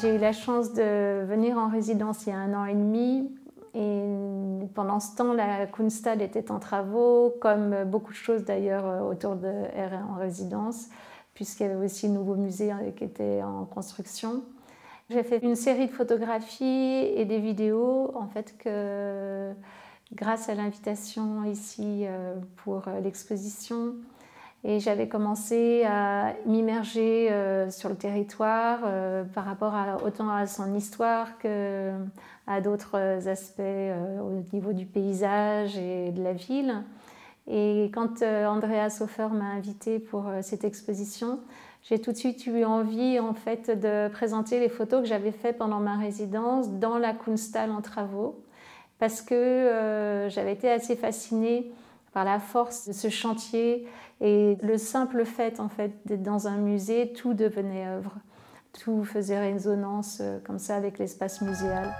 J'ai eu la chance de venir en résidence il y a un an et demi et pendant ce temps, la Kunsthal était en travaux, comme beaucoup de choses d'ailleurs autour de R en résidence, puisqu'il y avait aussi le nouveau musée qui était en construction. J'ai fait une série de photographies et des vidéos, en fait, grâce à l'invitation ici euh, pour euh, l'exposition. Et j'avais commencé à m'immerger euh, sur le territoire par rapport à, autant à son histoire qu'à d'autres aspects au niveau du paysage et de la ville. Et quand Andrea Sofer m'a invité pour cette exposition, j'ai tout de suite eu envie en fait de présenter les photos que j'avais faites pendant ma résidence dans la Kunsthal en travaux parce que euh, j'avais été assez fascinée par la force de ce chantier et le simple fait en fait d'être dans un musée, tout devenait œuvre, tout faisait résonance euh, comme ça avec l'espace muséal.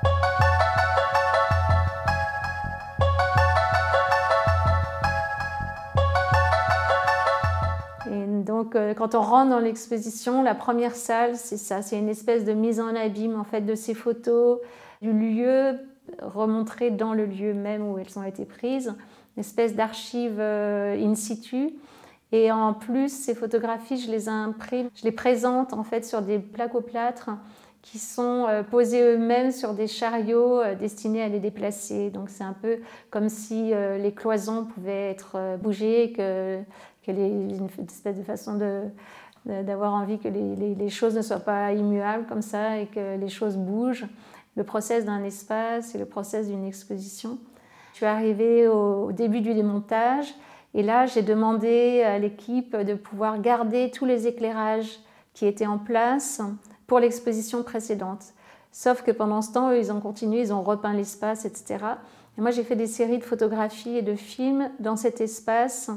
donc, euh, quand on rentre dans l'exposition, la première salle, c'est ça, c'est une espèce de mise en abîme en fait de ces photos, du lieu remontrées dans le lieu même où elles ont été prises, une espèce d'archive euh, in situ. Et en plus, ces photographies, je les imprime, je les présente en fait sur des plaques au plâtre qui sont euh, posés eux-mêmes sur des chariots destinés à les déplacer. Donc c'est un peu comme si les cloisons pouvaient être bougées, que y ait une espèce de façon d'avoir envie que les, les, choses ne soient pas immuables comme ça et que les choses bougent. Le process d'un espace et le process d'une exposition. Je suis arrivée au, début du démontage et là j'ai demandé à l'équipe de pouvoir garder tous les éclairages qui étaient en place pour l'exposition précédente. Sauf que pendant ce temps, ils ont continué, ils ont repeint l'espace, etc. Et moi, j'ai fait des séries de photographies et de films dans cet espace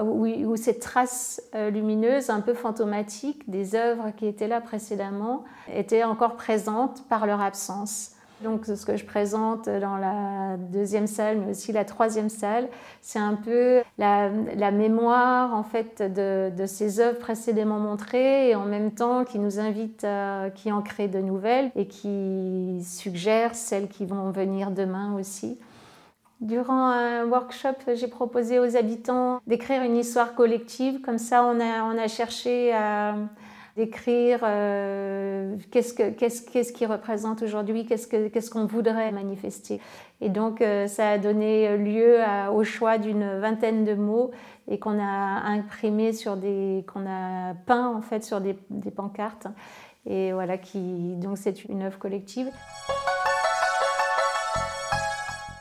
où, cette trace euh, lumineuse un peu fantomatique des œuvres qui étaient là précédemment était encore présente par leur absence. Donc ce que je présente dans la deuxième salle, mais aussi la troisième salle, c'est un peu la, mémoire en fait de, ces œuvres précédemment montrées et en même temps qui nous invite qui en crée de nouvelles et qui suggère celles qui vont venir demain aussi. Durant un workshop, j'ai proposé aux habitants d'écrire une histoire collective. Comme ça, on a cherché à décrire euh, qu'est-ce, que, qu'est-ce, qu'est-ce qui représente aujourd'hui, qu'est-ce, que, qu'est-ce qu'on voudrait manifester. Et donc, euh, ça a donné lieu au choix d'une vingtaine de mots et qu'on a imprimé sur des, qu'on a peint en fait sur des, des pancartes. Et voilà, qui, donc c'est une œuvre collective.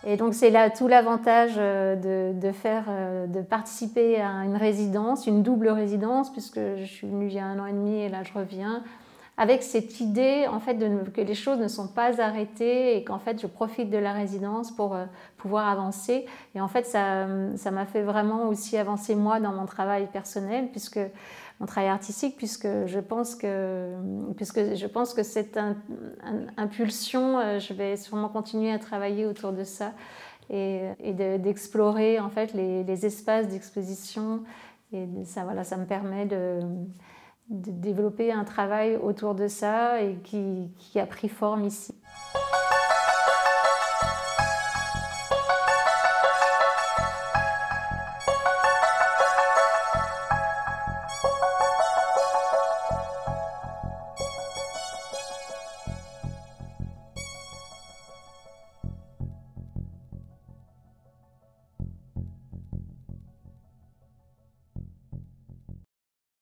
Et donc c'est là tout l'avantage euh, de, faire, euh, de participer à une résidence, une double résidence, puisque je suis venue il y a un an et demi et là je reviens, avec cette idée en fait de, que les choses ne sont pas arrêtées et qu'en fait je profite de la résidence pour euh, pouvoir avancer. Et en fait ça, ça m'a fait vraiment aussi avancer moi dans mon travail personnel, puisque mon travail artistique, puisque je pense que, puisque je pense que cette impulsion, euh, je vais sûrement continuer à travailler autour de ça et, d'explorer en fait les, espaces d'exposition. Et ça, voilà, ça me permet de, développer un travail autour de ça et qui, a pris forme ici.